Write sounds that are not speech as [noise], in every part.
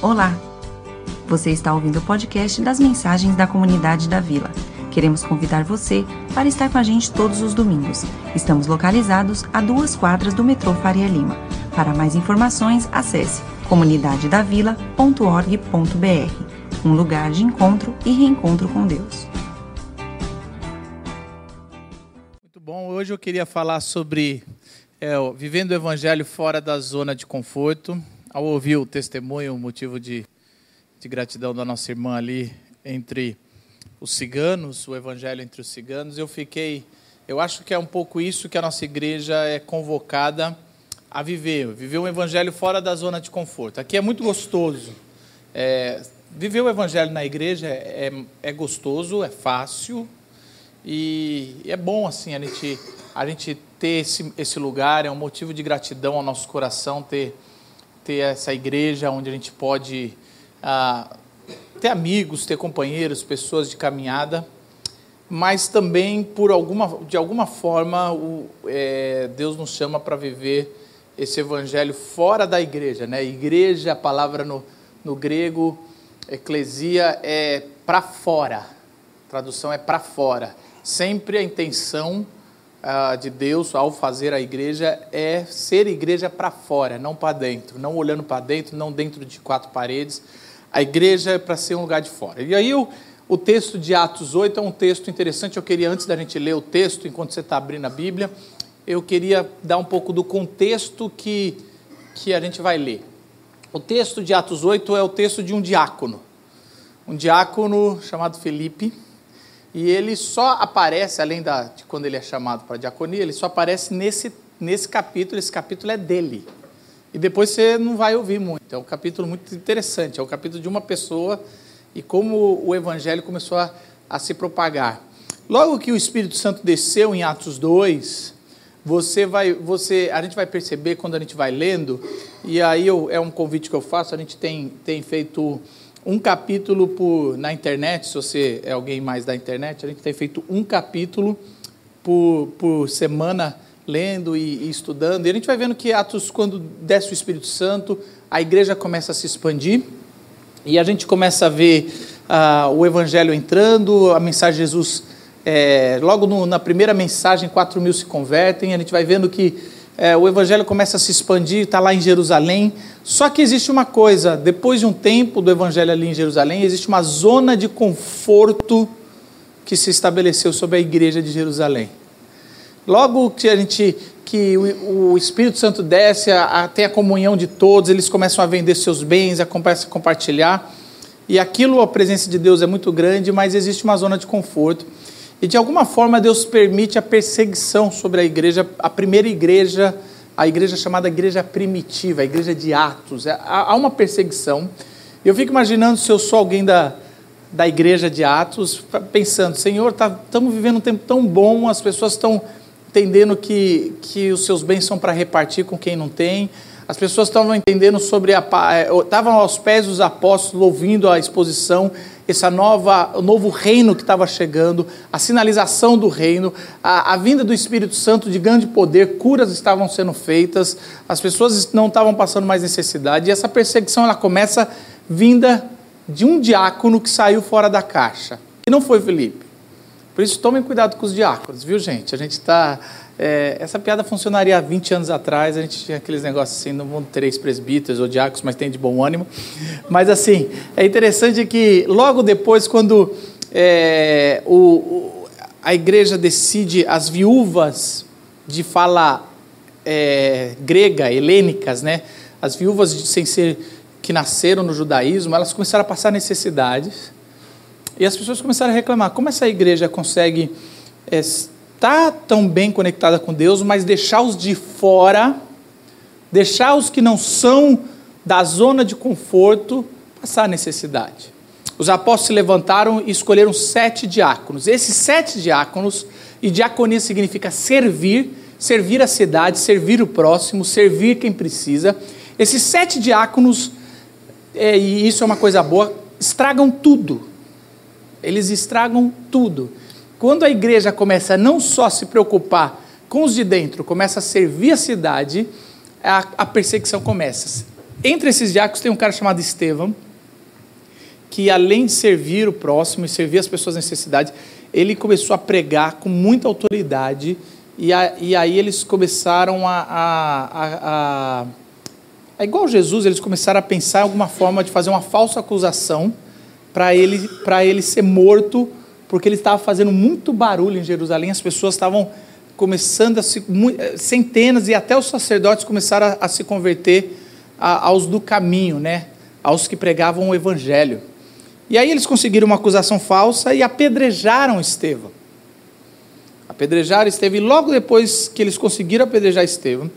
Olá! Você está ouvindo o podcast das mensagens da comunidade da Vila. Queremos convidar você para estar com a gente todos os domingos. Estamos localizados a duas quadras do metrô Faria Lima. Para mais informações, acesse comunidadedavila.org.br um lugar de encontro e reencontro com Deus. Muito bom. Hoje eu queria falar sobre é, vivendo o evangelho fora da zona de conforto. Ao ouvir o testemunho, o motivo de, de gratidão da nossa irmã ali entre os ciganos, o evangelho entre os ciganos, eu fiquei. Eu acho que é um pouco isso que a nossa igreja é convocada a viver, viver um evangelho fora da zona de conforto. Aqui é muito gostoso. É, viver o evangelho na igreja é, é, gostoso, é fácil e é bom assim a gente, a gente ter esse, esse lugar, é um motivo de gratidão ao nosso coração ter, ter essa igreja onde a gente pode ah, ter amigos, ter companheiros, pessoas de caminhada, mas também por alguma, de alguma forma o, é, Deus nos chama para viver esse evangelho fora da igreja, né? Igreja, a palavra no, no grego, eclesia, é para fora. A tradução é para fora. Sempre a intenção uh, de Deus ao fazer a igreja é ser igreja para fora, não para dentro, não olhando para dentro, não dentro de quatro paredes. A igreja é para ser um lugar de fora. E aí o, o texto de Atos 8 é um texto interessante. Eu queria, antes da gente ler o texto, enquanto você está abrindo a Bíblia, eu queria dar um pouco do contexto que, que a gente vai ler. O texto de Atos 8 é o texto de um diácono, um diácono chamado Felipe, e ele só aparece, além da, de quando ele é chamado para a diaconia, ele só aparece nesse, nesse capítulo, esse capítulo é dele. E depois você não vai ouvir muito, é um capítulo muito interessante, é o um capítulo de uma pessoa e como o evangelho começou a, a se propagar. Logo que o Espírito Santo desceu em Atos 2, você vai, você, a gente vai perceber quando a gente vai lendo, e aí eu, é um convite que eu faço, a gente tem, tem feito um capítulo por, na internet, se você é alguém mais da internet, a gente tem feito um capítulo por, por semana lendo e, e estudando, e a gente vai vendo que Atos, quando desce o Espírito Santo, a igreja começa a se expandir, e a gente começa a ver uh, o Evangelho entrando, a mensagem de Jesus é, logo no, na primeira mensagem, 4 mil se convertem. A gente vai vendo que é, o evangelho começa a se expandir, está lá em Jerusalém. Só que existe uma coisa: depois de um tempo do evangelho ali em Jerusalém, existe uma zona de conforto que se estabeleceu sobre a igreja de Jerusalém. Logo que a gente que o, Espírito Santo desce, a, a, tem a comunhão de todos, eles começam a vender seus bens, a, a compartilhar. E aquilo, a presença de Deus é muito grande, mas existe uma zona de conforto. E de alguma forma Deus permite a perseguição sobre a igreja, a primeira igreja, a igreja chamada igreja primitiva, a igreja de Atos. É, há uma perseguição. Eu fico imaginando se eu sou alguém da, da igreja de Atos, pensando, Senhor, estamos tá, vivendo um tempo tão bom, as pessoas estão entendendo que, que os seus bens são para repartir com quem não tem, as pessoas estavam entendendo sobre a. É, estavam aos pés dos apóstolos, ouvindo a exposição, essa nova, novo reino que estava chegando, a sinalização do reino, a, a vinda do Espírito Santo de grande poder, curas estavam sendo feitas, as pessoas não estavam passando mais necessidade, e essa perseguição ela começa vinda de um diácono que saiu fora da caixa, que não foi Felipe. Por isso, tomem cuidado com os diáconos, viu, gente? A gente está é, essa piada funcionaria há 20 anos atrás, a gente tinha aqueles negócios assim, não vão três presbíteros ou diáconos, mas tem de bom ânimo. Mas assim, é interessante que logo depois, quando é, o, o, a igreja decide, as viúvas de fala é, grega, helênicas, né? as viúvas sem ser que nasceram no judaísmo, elas começaram a passar necessidades. E as pessoas começaram a reclamar: como essa igreja consegue é, está tão bem conectada com Deus, mas deixar os de fora, deixar os que não são da zona de conforto passar necessidade. Os apóstolos se levantaram e escolheram sete diáconos. Esses sete diáconos, e diaconia significa servir, servir a cidade, servir o próximo, servir quem precisa. Esses sete diáconos, é, e isso é uma coisa boa, estragam tudo. Eles estragam tudo. Quando a igreja começa a não só se preocupar com os de dentro, começa a servir a cidade, a, a perseguição começa. Entre esses diáconos tem um cara chamado Estevão, que além de servir o próximo e servir as pessoas necessidades, ele começou a pregar com muita autoridade e, a, e aí eles começaram a, a, a, igual Jesus, eles começaram a pensar em alguma forma de fazer uma falsa acusação para ele, ele ser morto, porque ele estava fazendo muito barulho em Jerusalém, as pessoas estavam começando a se, centenas e até os sacerdotes começaram a, a se converter a, aos do caminho, né? aos que pregavam o evangelho. E aí eles conseguiram uma acusação falsa e apedrejaram Estevão. Apedrejaram Estevão, e logo depois que eles conseguiram apedrejar Estevão,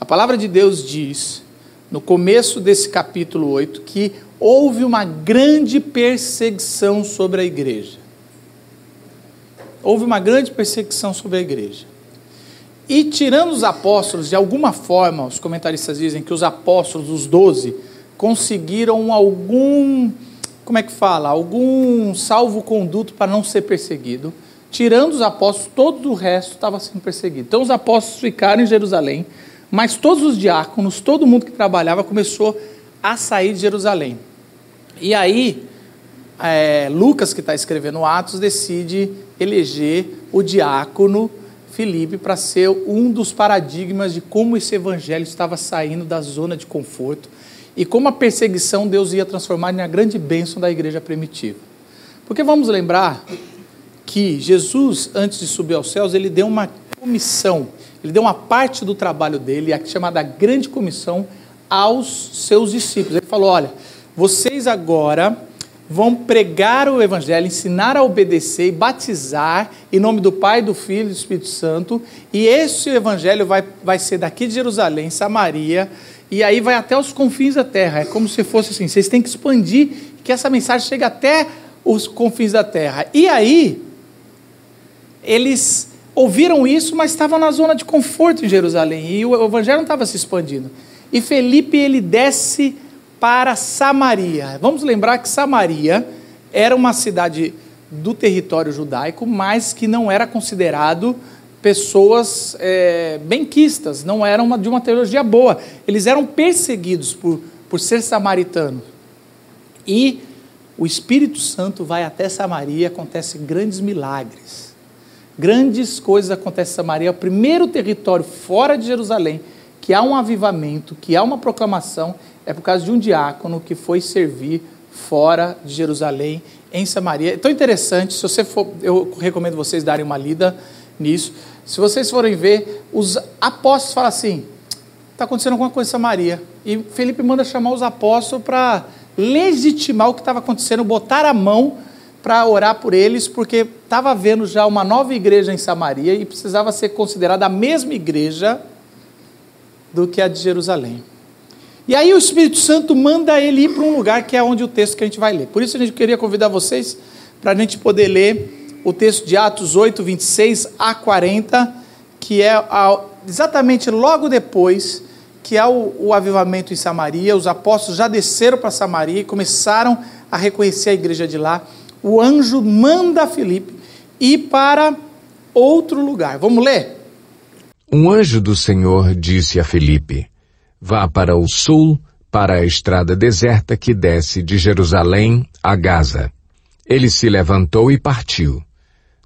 a palavra de Deus diz, no começo desse capítulo 8, que houve uma grande perseguição sobre a igreja. Houve uma grande perseguição sobre a igreja. E tirando os apóstolos, de alguma forma, os comentaristas dizem que os apóstolos, os doze, conseguiram algum como é que fala? Algum salvo-conduto para não ser perseguido. Tirando os apóstolos, todo o resto estava sendo perseguido. Então os apóstolos ficaram em Jerusalém, mas todos os diáconos, todo mundo que trabalhava começou a sair de Jerusalém. E aí, é, Lucas, que está escrevendo Atos, decide eleger o diácono Filipe para ser um dos paradigmas de como esse evangelho estava saindo da zona de conforto e como a perseguição Deus ia transformar uma grande bênção da igreja primitiva. Porque vamos lembrar que Jesus, antes de subir aos céus, ele deu uma comissão, ele deu uma parte do trabalho dele, a chamada Grande Comissão, aos seus discípulos. Ele falou: olha, vocês agora vão pregar o Evangelho, ensinar a obedecer e batizar em nome do Pai, do Filho e do Espírito Santo, e esse Evangelho vai, vai ser daqui de Jerusalém, Samaria, e aí vai até os confins da terra. É como se fosse assim: vocês têm que expandir, que essa mensagem chegue até os confins da terra. E aí, eles ouviram isso, mas estavam na zona de conforto em Jerusalém, e o evangelho não estava se expandindo. E Felipe, ele desce para Samaria. Vamos lembrar que Samaria era uma cidade do território judaico, mas que não era considerado pessoas é, benquistas, não eram uma, de uma teologia boa. Eles eram perseguidos por, por ser samaritanos. E o Espírito Santo vai até Samaria e acontecem grandes milagres. Grandes coisas acontecem em Samaria, o primeiro território fora de Jerusalém que há um avivamento, que há uma proclamação, é por causa de um diácono que foi servir fora de Jerusalém, em Samaria. É tão interessante, se você for, eu recomendo vocês darem uma lida nisso. Se vocês forem ver, os apóstolos falam assim: está acontecendo alguma coisa em Samaria. E Felipe manda chamar os apóstolos para legitimar o que estava acontecendo, botar a mão para orar por eles, porque estava havendo já uma nova igreja em Samaria e precisava ser considerada a mesma igreja do que a de Jerusalém. E aí o Espírito Santo manda ele ir para um lugar que é onde o texto que a gente vai ler. Por isso a gente queria convidar vocês para a gente poder ler o texto de Atos 8, 26 a 40, que é exatamente logo depois que há o, avivamento em Samaria, os apóstolos já desceram para Samaria e começaram a reconhecer a igreja de lá. O anjo manda Filipe ir para outro lugar. Vamos ler? Um anjo do Senhor disse a Filipe: Vá para o sul, para a estrada deserta que desce de Jerusalém a Gaza. Ele se levantou e partiu.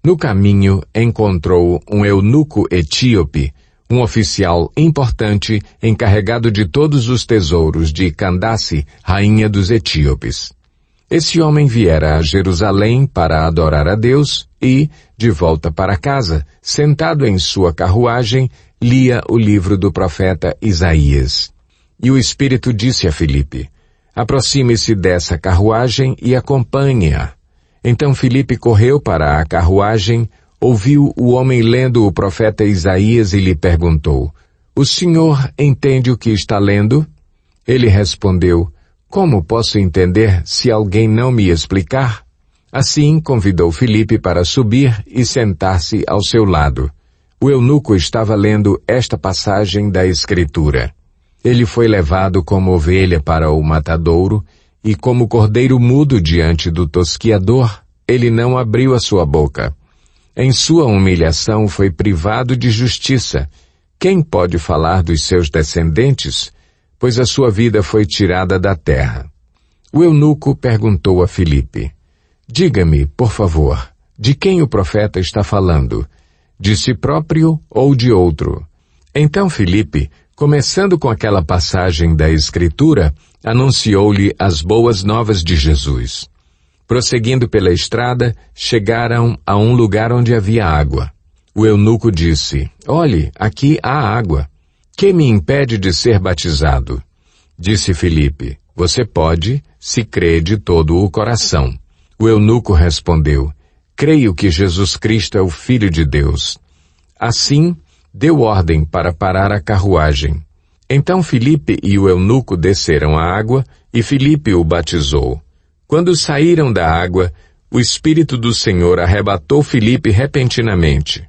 No caminho, encontrou um eunuco etíope, um oficial importante encarregado de todos os tesouros de Candace, rainha dos etíopes. Esse homem viera a Jerusalém para adorar a Deus e, de volta para casa, sentado em sua carruagem, lia o livro do profeta Isaías. E o Espírito disse a Filipe, aproxime-se dessa carruagem e acompanhe-a. Então Filipe correu para a carruagem, ouviu o homem lendo o profeta Isaías e lhe perguntou, O senhor entende o que está lendo? Ele respondeu, Como posso entender se alguém não me explicar? Assim convidou Filipe para subir e sentar-se ao seu lado. O eunuco estava lendo esta passagem da Escritura. Ele foi levado como ovelha para o matadouro, e como cordeiro mudo diante do tosquiador, ele não abriu a sua boca. Em sua humilhação foi privado de justiça. Quem pode falar dos seus descendentes? pois a sua vida foi tirada da terra. O eunuco perguntou a Filipe: Diga-me, por favor, de quem o profeta está falando? De si próprio ou de outro? Então Filipe, começando com aquela passagem da Escritura, anunciou-lhe as boas novas de Jesus. Prosseguindo pela estrada, chegaram a um lugar onde havia água. O eunuco disse: Olhe, aqui há água. Que me impede de ser batizado? Disse Filipe: Você pode, se crê de todo o coração. O eunuco respondeu: Creio que Jesus Cristo é o Filho de Deus. Assim, deu ordem para parar a carruagem. Então Filipe e o eunuco desceram à água e Filipe o batizou. Quando saíram da água, o Espírito do Senhor arrebatou Filipe repentinamente.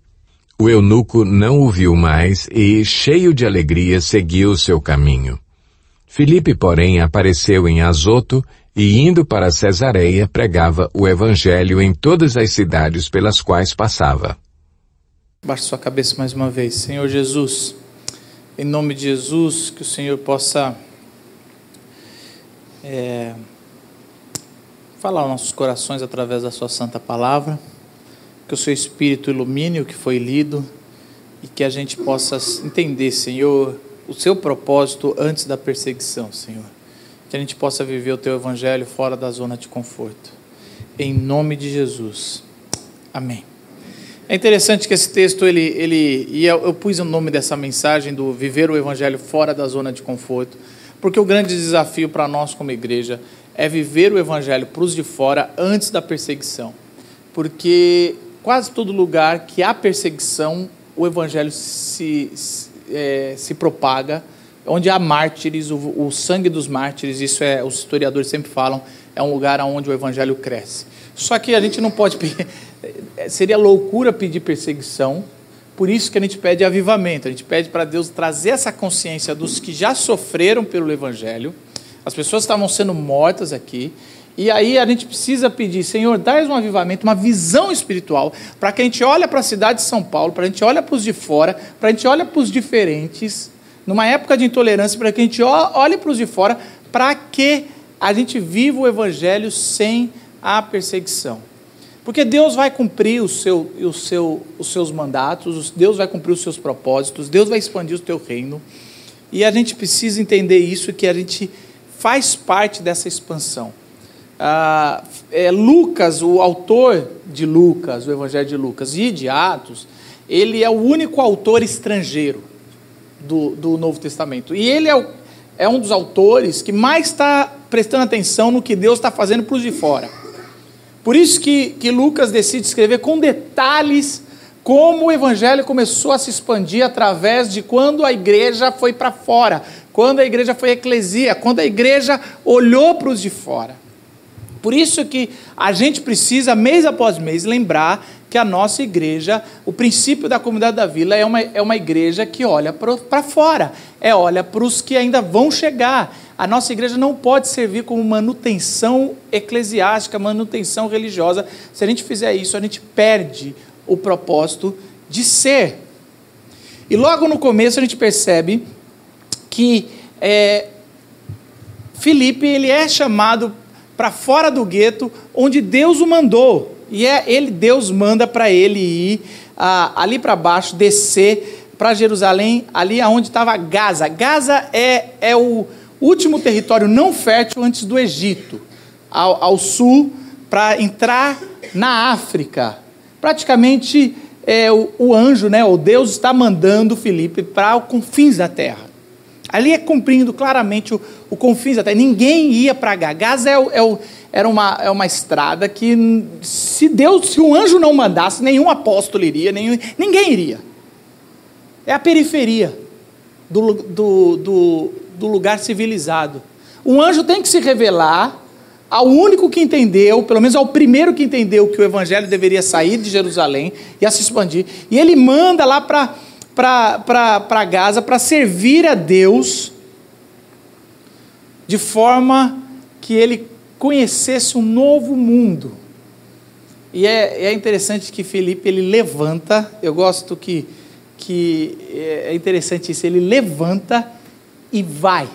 O eunuco não o viu mais e, cheio de alegria, seguiu seu caminho. Filipe, porém, apareceu em Azoto e, indo para Cesareia, pregava o Evangelho em todas as cidades pelas quais passava. Baixe sua cabeça mais uma vez. Senhor Jesus, em nome de Jesus, que o Senhor possa é, falar aos nossos corações através da Sua Santa Palavra, que o Seu Espírito ilumine o que foi lido e que a gente possa entender, Senhor, o Seu propósito antes da perseguição, Senhor. Que a gente possa viver o Teu Evangelho fora da zona de conforto. Em nome de Jesus. Amém. É interessante que esse texto, ele, ele e eu, eu pus o nome dessa mensagem do viver o evangelho fora da zona de conforto, porque o grande desafio para nós como igreja é viver o evangelho para os de fora antes da perseguição. Porque quase todo lugar que há perseguição, o evangelho se, se, é, se propaga, onde há mártires, o, o sangue dos mártires, isso é, os historiadores sempre falam, é um lugar onde o evangelho cresce. Só que a gente não pode é, [laughs] seria loucura pedir perseguição, por isso que a gente pede avivamento, a gente pede para Deus trazer essa consciência dos que já sofreram pelo Evangelho, as pessoas estavam sendo mortas aqui, e aí a gente precisa pedir, Senhor, dá um avivamento, uma visão espiritual, para que a gente olhe para a cidade de São Paulo, para a gente olhe para os de fora, para a gente olhe para os diferentes, numa época de intolerância, para que a gente olhe para os de fora, para que a gente viva o Evangelho sem a perseguição. Porque Deus vai cumprir o seu, o seu, os seus mandatos, Deus vai cumprir os seus propósitos, Deus vai expandir o teu reino. E a gente precisa entender isso, que a gente faz parte dessa expansão. Ah, é, Lucas, o autor de Lucas, o Evangelho de Lucas e de Atos, ele é o único autor estrangeiro do, do Novo Testamento. E ele é, o, é um dos autores que mais está prestando atenção no que Deus está fazendo para os de fora. Por isso que, que Lucas decide escrever com detalhes como o evangelho começou a se expandir através de quando a igreja foi para fora, quando a igreja foi eclesia, quando a igreja olhou para os de fora. Por isso que a gente precisa, mês após mês, lembrar que a nossa igreja, o princípio da comunidade da vila é uma, é uma igreja que olha para fora, é olha para os que ainda vão chegar, a nossa igreja não pode servir como manutenção eclesiástica, manutenção religiosa. Se a gente fizer isso, a gente perde o propósito de ser. E logo no começo a gente percebe que é, Filipe ele é chamado para fora do gueto, onde Deus o mandou. E é ele, Deus manda para ele ir ah, ali para baixo, descer para Jerusalém, ali aonde estava Gaza. Gaza é, é o último território não fértil antes do Egito, ao, ao sul, para entrar na África. Praticamente é, o, o, anjo, né, o Deus está mandando Filipe para os confins da terra. Ali é cumprindo claramente o, o confins terra. Ninguém ia para Gaza. Gaza é, é, era uma, é uma estrada que, se Deus, se um anjo não mandasse, nenhum apóstolo iria, nenhum, ninguém iria. É a periferia do, do, do, do lugar civilizado. Um anjo tem que se revelar ao único que entendeu, pelo menos ao primeiro que entendeu que o evangelho deveria sair de Jerusalém e se expandir. E ele manda lá para Gaza para servir a Deus de forma que ele conhecesse um novo mundo. E é, é interessante que Felipe ele levanta, eu gosto que, que é interessante isso, ele levanta e vai.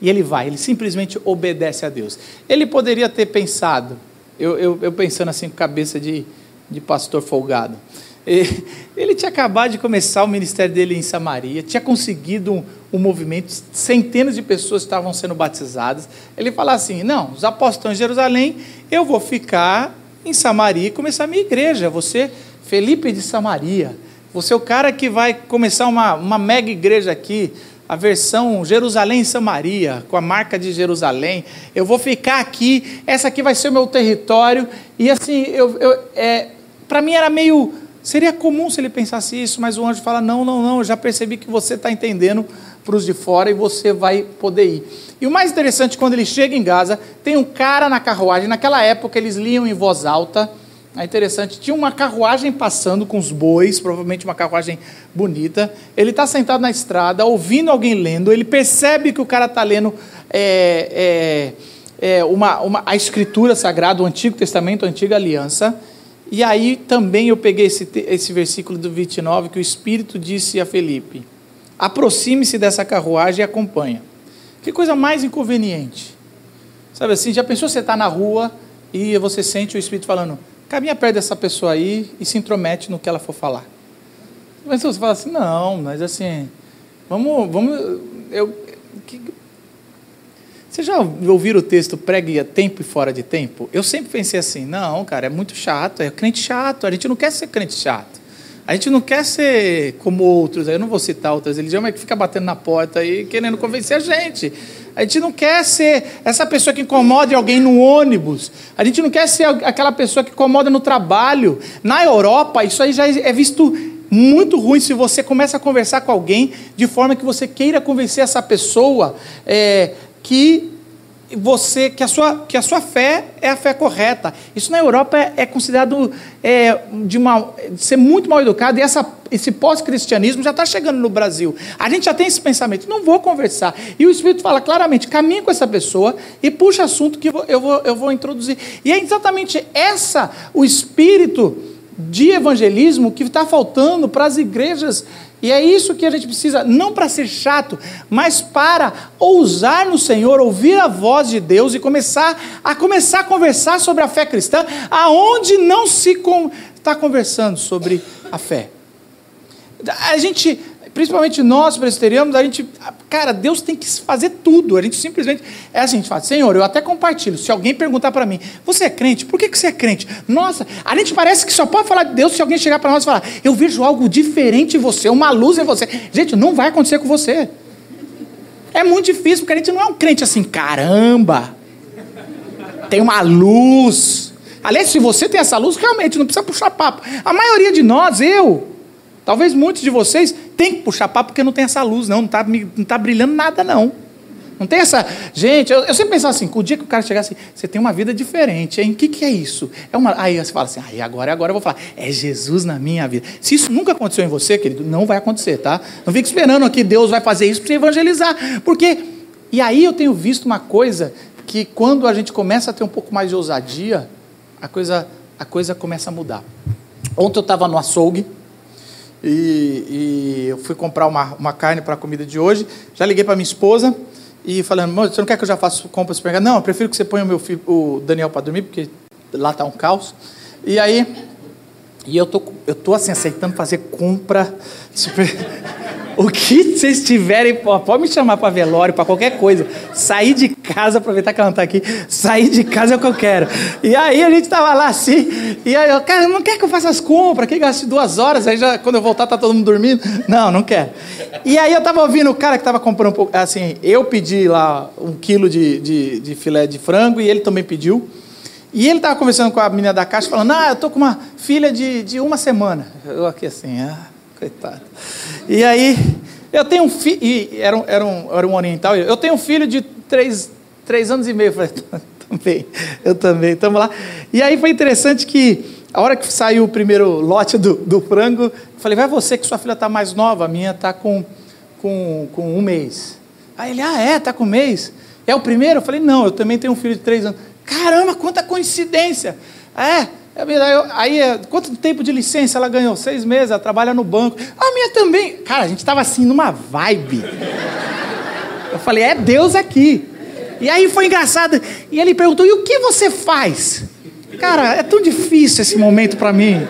E ele vai, ele simplesmente obedece a Deus. Ele poderia ter pensado, eu, eu, eu pensando assim com cabeça de, de pastor folgado. Ele tinha acabado de começar o ministério dele em Samaria, tinha conseguido um, um movimento, centenas de pessoas estavam sendo batizadas. Ele fala assim: Não, os apóstolos estão em Jerusalém, eu vou ficar em Samaria e começar a minha igreja. Você, Felipe de Samaria, você é o cara que vai começar uma, uma mega igreja aqui, a versão Jerusalém Samaria, com a marca de Jerusalém. Eu vou ficar aqui, essa aqui vai ser o meu território. E assim, eu, eu é, para mim era meio Seria comum se ele pensasse isso, mas o anjo fala: não, não, não, eu já percebi que você está entendendo para os de fora e você vai poder ir. E o mais interessante, quando ele chega em Gaza, tem um cara na carruagem. Naquela época eles liam em voz alta. É interessante, tinha uma carruagem passando com os bois, provavelmente uma carruagem bonita. Ele está sentado na estrada, ouvindo alguém lendo. Ele percebe que o cara está lendo é, é, é, uma, uma, a escritura sagrada, o Antigo Testamento, a Antiga Aliança. E aí também eu peguei esse, esse versículo do 29 que o Espírito disse a Felipe: aproxime-se dessa carruagem e acompanha. Que coisa mais inconveniente. Sabe assim, já pensou você está na rua e você sente o Espírito falando: caminha perto dessa pessoa aí e se intromete no que ela for falar. Mas você fala assim: não, mas assim, vamos, vamos, eu, que, você já ouviram o texto pregue a tempo e fora de tempo? Eu sempre pensei assim, não, cara, é muito chato, é crente chato, a gente não quer ser crente chato. A gente não quer ser como outros, eu não vou citar outras religiões, mas que fica batendo na porta e querendo convencer a gente. A gente não quer ser essa pessoa que incomoda alguém no ônibus. A gente não quer ser aquela pessoa que incomoda no trabalho. Na Europa, isso aí já é visto muito ruim se você começa a conversar com alguém de forma que você queira convencer essa pessoa é, que você que a sua que a sua fé é a fé correta. Isso na Europa é, é considerado é, de, uma, de ser muito mal educado e essa, esse pós-cristianismo já está chegando no Brasil. A gente já tem esse pensamento, não vou conversar. E o Espírito fala claramente, caminhe com essa pessoa e puxa assunto que eu vou, eu vou introduzir. E é exatamente essa o espírito de evangelismo que está faltando para as igrejas e é isso que a gente precisa, não para ser chato, mas para ousar no Senhor, ouvir a voz de Deus e começar a começar a conversar sobre a fé cristã, aonde não se está conversando sobre a fé. A gente principalmente nós presbiterianos, a gente, cara, Deus tem que fazer tudo. A gente simplesmente é assim, a gente fala, Senhor, eu até compartilho. Se alguém perguntar para mim, você é crente? Por que, que você é crente? Nossa, a gente parece que só pode falar de Deus se alguém chegar para nós e falar, eu vejo algo diferente em você, uma luz em você. Gente, não vai acontecer com você. É muito difícil, porque a gente não é um crente assim, caramba, tem uma luz. Aliás, se você tem essa luz, realmente não precisa puxar papo. A maioria de nós, eu, Talvez muitos de vocês tenham que puxar papo porque não tem essa luz, não, não está não tá brilhando nada, não. Não tem essa. Gente, eu, eu sempre pensava assim: o dia que o cara chegasse, assim, você tem uma vida diferente, hein? O que, que é isso? É uma... Aí você fala assim: aí agora, agora eu vou falar, é Jesus na minha vida. Se isso nunca aconteceu em você, querido, não vai acontecer, tá? Não fique esperando que Deus vai fazer isso para você evangelizar. Porque. E aí eu tenho visto uma coisa que quando a gente começa a ter um pouco mais de ousadia, a coisa, a coisa começa a mudar. Ontem eu estava no açougue e, e eu fui comprar uma, uma carne para a comida de hoje. Já liguei para minha esposa e falando, você não quer que eu já faça compra no Não, eu prefiro que você ponha o meu filho, o Daniel para dormir, porque lá está um caos. E aí, e eu tô, eu tô assim aceitando fazer compra super [laughs] o que vocês tiverem, pode me chamar para velório, para qualquer coisa. Sair de casa, aproveitar que ela não está aqui, sair de casa é o que eu quero. E aí a gente estava lá assim, e aí eu, cara, não quer que eu faça as compras, que gaste duas horas, aí já, quando eu voltar tá todo mundo dormindo. Não, não quero. E aí eu estava ouvindo o cara que estava comprando um pouco, assim, eu pedi lá um quilo de, de, de filé de frango e ele também pediu. E ele estava conversando com a menina da caixa, falando, ah, eu tô com uma filha de, de uma semana. Eu aqui assim, ah coitado. E aí, eu tenho um filho, era um, era, um, era um oriental, eu tenho um filho de três, três anos e meio. Eu falei, também, eu também, estamos lá. E aí foi interessante que, a hora que saiu o primeiro lote do, do frango, eu falei, vai você que sua filha está mais nova, a minha está com, com, com um mês. Aí ele, ah, é, está com um mês. É o primeiro? Eu falei, não, eu também tenho um filho de três anos. Caramba, quanta coincidência! É, Aí, quanto tempo de licença ela ganhou? Seis meses, ela trabalha no banco. A minha também. Cara, a gente estava assim numa vibe. Eu falei, é Deus aqui. E aí foi engraçado. E ele perguntou: e o que você faz? Cara, é tão difícil esse momento para mim.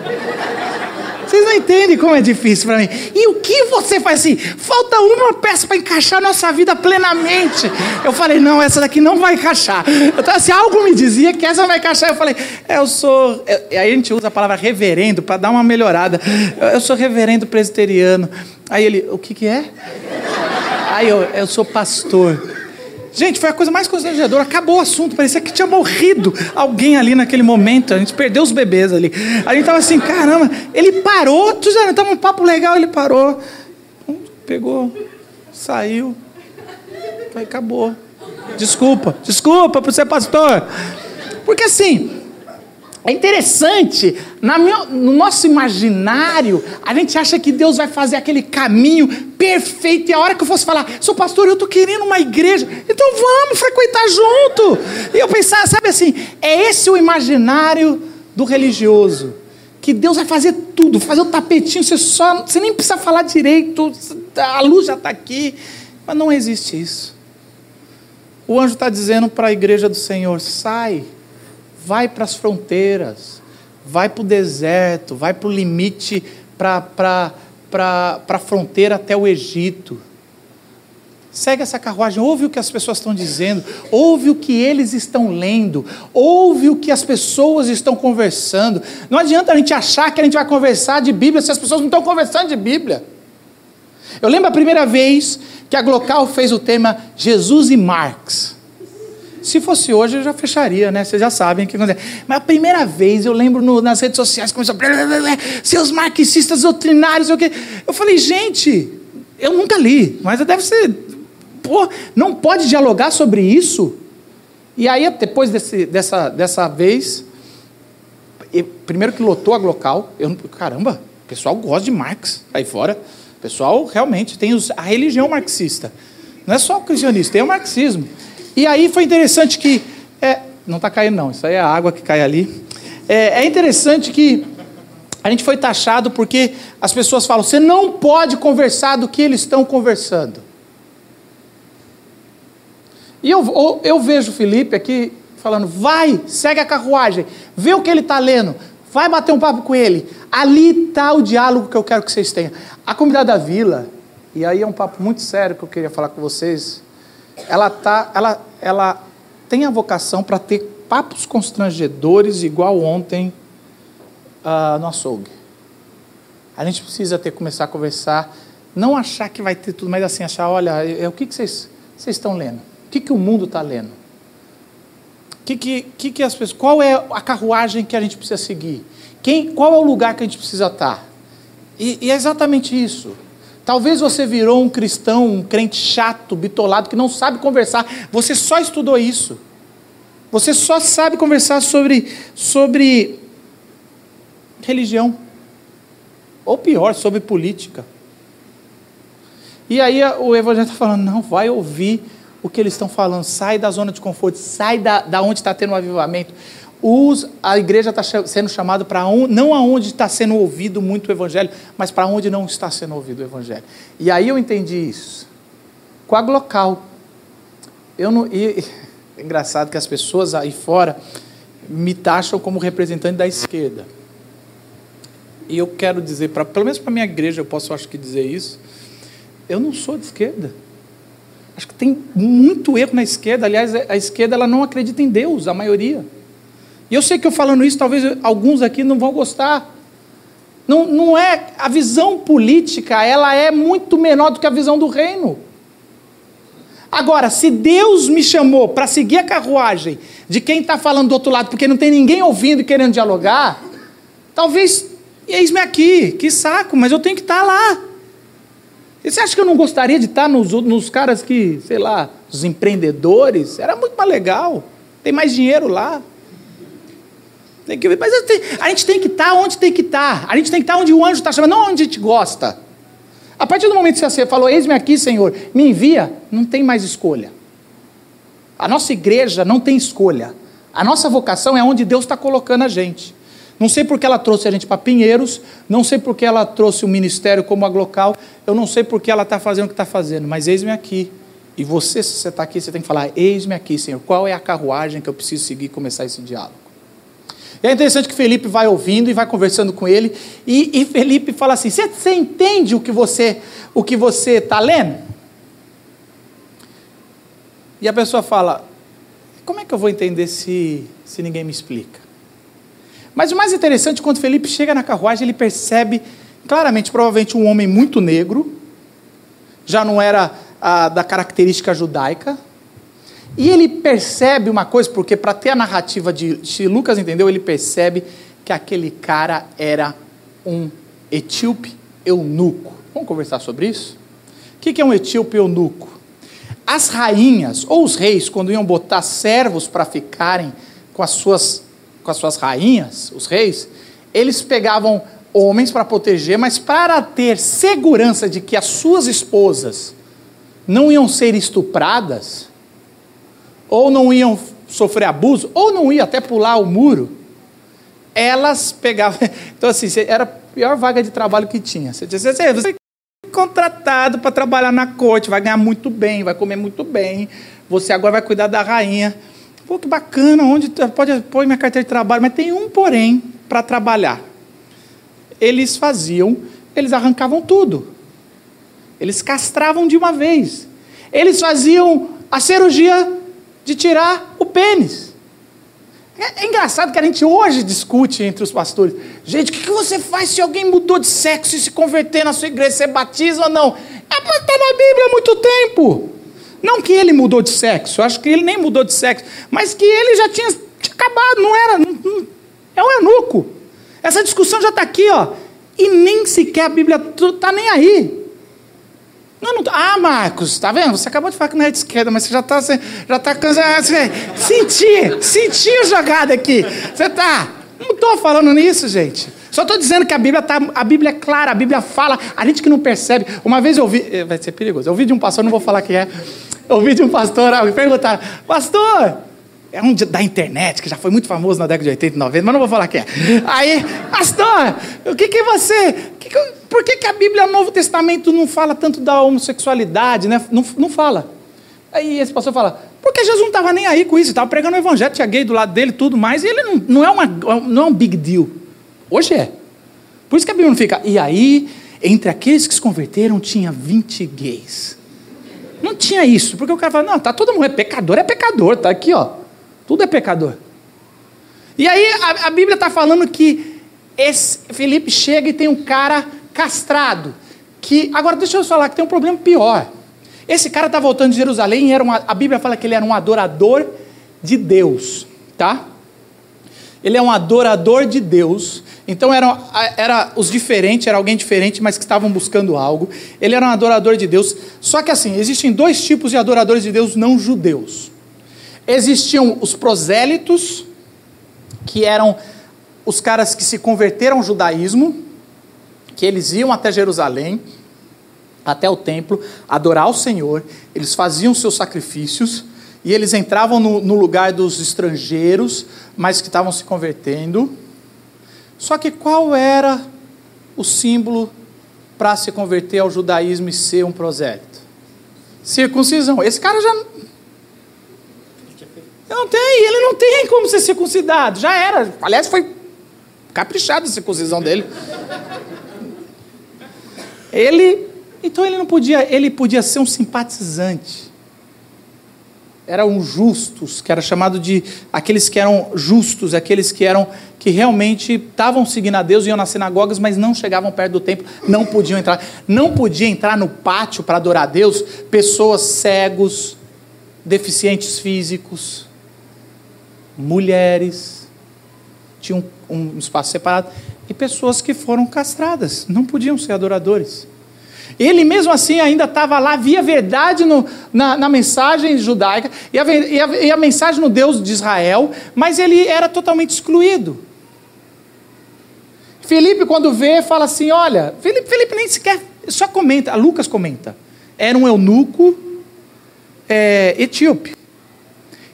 Vocês não entendem como é difícil para mim. E o que você faz assim? Falta uma peça para encaixar a nossa vida plenamente. Eu falei, não, essa daqui não vai encaixar. Então, assim, algo me dizia que essa vai encaixar. Eu falei, é, eu sou. E aí a gente usa a palavra reverendo para dar uma melhorada. Eu sou reverendo presbiteriano. Aí ele, o que, que é? Aí eu, eu sou pastor. Gente, foi a coisa mais constrangedora. Acabou o assunto. Parecia que tinha morrido alguém ali naquele momento. A gente perdeu os bebês ali. A gente tava assim, caramba. Ele parou. Tu já tava um papo legal. Ele parou. Pegou. Saiu. Aí acabou. Desculpa. Desculpa por ser pastor. Porque assim, é interessante, minha, no nosso imaginário, a gente acha que Deus vai fazer aquele caminho perfeito. E a hora que eu fosse falar, sou pastor, eu estou querendo uma igreja, então vamos frequentar junto. E eu pensava, sabe assim, é esse o imaginário do religioso. Que Deus vai fazer tudo, fazer o tapetinho, você, só, você nem precisa falar direito, a luz já está aqui. Mas não existe isso. O anjo está dizendo para a igreja do Senhor: sai vai para as fronteiras, vai para o deserto, vai para o limite, para a fronteira até o Egito. Segue essa carruagem, ouve o que as pessoas estão dizendo, ouve o que eles estão lendo, ouve o que as pessoas estão conversando. Não adianta a gente achar que a gente vai conversar de Bíblia se as pessoas não estão conversando de Bíblia. Eu lembro a primeira vez que a Glocal fez o tema Jesus e Marx. Se fosse hoje, eu já fecharia, né? Vocês já sabem o que acontece. Mas a primeira vez, eu lembro no, nas redes sociais, começou. Seus marxistas doutrinários, o quê? Eu falei, gente, eu nunca li, mas deve ser... Pô, não pode dialogar sobre isso? E aí, depois desse, dessa, dessa vez, primeiro que lotou a local, eu, caramba, o pessoal gosta de Marx aí fora. O pessoal realmente tem os, a religião marxista. Não é só o cristianismo, tem o marxismo. E aí foi interessante que. É, não está caindo, não, isso aí é a água que cai ali. É, é interessante que a gente foi taxado porque as pessoas falam: você não pode conversar do que eles estão conversando. E eu, eu vejo o Felipe aqui falando: vai, segue a carruagem, vê o que ele está lendo, vai bater um papo com ele. Ali está o diálogo que eu quero que vocês tenham. A comunidade da vila, e aí é um papo muito sério que eu queria falar com vocês ela, tá, ela, ela tem a vocação para ter papos constrangedores, igual ontem uh, no açougue. A gente precisa ter começar a conversar, não achar que vai ter tudo, mas assim, achar, olha, é, é o que, que vocês, vocês estão lendo? O que, que o mundo está lendo? Que, que, que, que as pessoas, qual é a carruagem que a gente precisa seguir? Quem, qual é o lugar que a gente precisa estar? Tá? E, e é exatamente isso. Talvez você virou um cristão, um crente chato, bitolado, que não sabe conversar. Você só estudou isso. Você só sabe conversar sobre, sobre religião. Ou pior, sobre política. E aí o evangelho está falando, não, vai ouvir o que eles estão falando, sai da zona de conforto, sai da, da onde está tendo um avivamento os, a igreja está sendo chamada para um, não aonde está sendo ouvido muito o evangelho, mas para onde não está sendo ouvido o evangelho. E aí eu entendi isso. A local. Eu não, e, é [laughs] engraçado que as pessoas aí fora me taxam como representante da esquerda. E eu quero dizer, pra, pelo menos para minha igreja, eu posso acho que dizer isso. Eu não sou de esquerda. Acho que tem muito erro na esquerda. Aliás, a esquerda ela não acredita em Deus, a maioria. E eu sei que eu falando isso, talvez alguns aqui não vão gostar. Não, não é a visão política, ela é muito menor do que a visão do reino. Agora, se Deus me chamou para seguir a carruagem de quem está falando do outro lado, porque não tem ninguém ouvindo e querendo dialogar, talvez, eis-me aqui, que saco, mas eu tenho que estar tá lá. E você acha que eu não gostaria de estar tá nos, nos caras que, sei lá, os empreendedores? Era muito mais legal, tem mais dinheiro lá. Tem que, mas a gente tem que estar tá onde tem que estar. Tá. A gente tem que estar tá onde o anjo está chamando, não onde a gente gosta. A partir do momento que você falou, eis-me aqui, Senhor, me envia, não tem mais escolha. A nossa igreja não tem escolha. A nossa vocação é onde Deus está colocando a gente. Não sei porque ela trouxe a gente para Pinheiros, não sei porque ela trouxe o ministério como aglocal, eu não sei porque ela está fazendo o que está fazendo, mas eis-me aqui. E você, se você está aqui, você tem que falar: Eis-me aqui, Senhor, qual é a carruagem que eu preciso seguir e começar esse diálogo? E é interessante que Felipe vai ouvindo e vai conversando com ele, e, e Felipe fala assim: você, entende o que você o que você está lendo? E a pessoa fala: como é que eu vou entender se, se ninguém me explica? Mas o mais interessante, quando Felipe chega na carruagem, ele percebe claramente, provavelmente, um homem muito negro, já não era a, da característica judaica. E ele percebe uma coisa, porque para ter a narrativa de se Lucas entendeu, ele percebe que aquele cara era um etíope eunuco. Vamos conversar sobre isso? O que é um etíope eunuco? As rainhas ou os reis, quando iam botar servos para ficarem com as, suas, com as suas rainhas, os reis, eles pegavam homens para proteger, mas para ter segurança de que as suas esposas não iam ser estupradas, ou não iam sofrer abuso, ou não iam até pular o muro, elas pegavam. [laughs] Então, assim, era a pior vaga de trabalho que tinha. Você dizia assim, você é contratado para trabalhar na corte, vai ganhar muito bem, vai comer muito bem, você agora vai cuidar da rainha. Pô, que bacana, onde pode pôr minha carteira de trabalho, mas tem um porém para trabalhar. Eles faziam, eles arrancavam tudo. Eles castravam de uma vez. Eles faziam a cirurgia de tirar o pênis. É, é, engraçado que a gente hoje discute entre os pastores. Gente, o que, você faz se alguém mudou de sexo e se converter na sua igreja? Você batiza ou não? É para estar na Bíblia há muito tempo. Não que ele mudou de sexo, acho que ele nem mudou de sexo, mas que ele já tinha, tinha acabado, não era. Não, não, é um eunuco. Essa discussão já está aqui, ó. E nem sequer a Bíblia está nem aí. Não, não, ah, Marcos, tá vendo? Você acabou de falar que não é de esquerda, mas você já está já tá cansado. Sentir, sentir a jogada aqui. Você tá. Não estou falando nisso, gente. Só estou dizendo que a Bíblia, tá, a Bíblia é clara, a Bíblia fala, a gente que não percebe. Uma vez eu ouvi, eh, vai ser perigoso, eu ouvi de um pastor, não vou falar quem é, eu ouvi de um pastor, me perguntaram, pastor, é um da internet, que já foi muito famoso na década de 80 e 90, mas não vou falar quem é. Aí, pastor, o que que você, que que, por que que a Bíblia, o Novo Testamento, não fala tanto da homossexualidade, né? Não, não fala. Aí esse pastor fala, porque Jesus não estava nem aí com isso, estava pregando o evangelho, tinha gay do lado dele tudo mais, e ele não, não, é uma, não é um big deal. Hoje é. Por isso que a Bíblia não fica, e aí, entre aqueles que se converteram, tinha 20 gays. Não tinha isso, porque o cara fala, não, tá todo mundo, é pecador, é pecador, tá aqui, ó. Tudo é pecador. E aí a, a Bíblia está falando que esse Felipe chega e tem um cara castrado. Que agora deixa eu falar que tem um problema pior. Esse cara está voltando de Jerusalém e era uma, a Bíblia fala que ele era um adorador de Deus, tá? Ele é um adorador de Deus. Então era, era os diferentes, era alguém diferente, mas que estavam buscando algo. Ele era um adorador de Deus. Só que assim, existem dois tipos de adoradores de Deus não judeus. Existiam os prosélitos, que eram os caras que se converteram ao judaísmo, que eles iam até Jerusalém, até o templo, adorar o Senhor, eles faziam seus sacrifícios, e eles entravam no, no lugar dos estrangeiros, mas que estavam se convertendo. Só que qual era o símbolo para se converter ao judaísmo e ser um prosélito? Circuncisão. Esse cara já não tem, ele não tem como ser circuncidado. Já era. Aliás, foi caprichado a circuncisão dele. Ele, então ele não podia, ele podia ser um simpatizante. Eram justos, que era chamado de aqueles que eram justos, aqueles que eram que realmente estavam seguindo a Deus, iam nas sinagogas, mas não chegavam perto do templo, não podiam entrar, não podia entrar no pátio para adorar a Deus pessoas cegos, deficientes físicos mulheres, tinha um, um espaço separado, e pessoas que foram castradas, não podiam ser adoradores. Ele mesmo assim ainda estava lá, via verdade no, na, na, mensagem judaica e a, e, a, e a, mensagem no Deus de Israel, mas ele era totalmente excluído. Felipe, quando vê, fala assim: olha, Felipe, Felipe nem sequer, só comenta, Lucas comenta, era um eunuco é, etíope.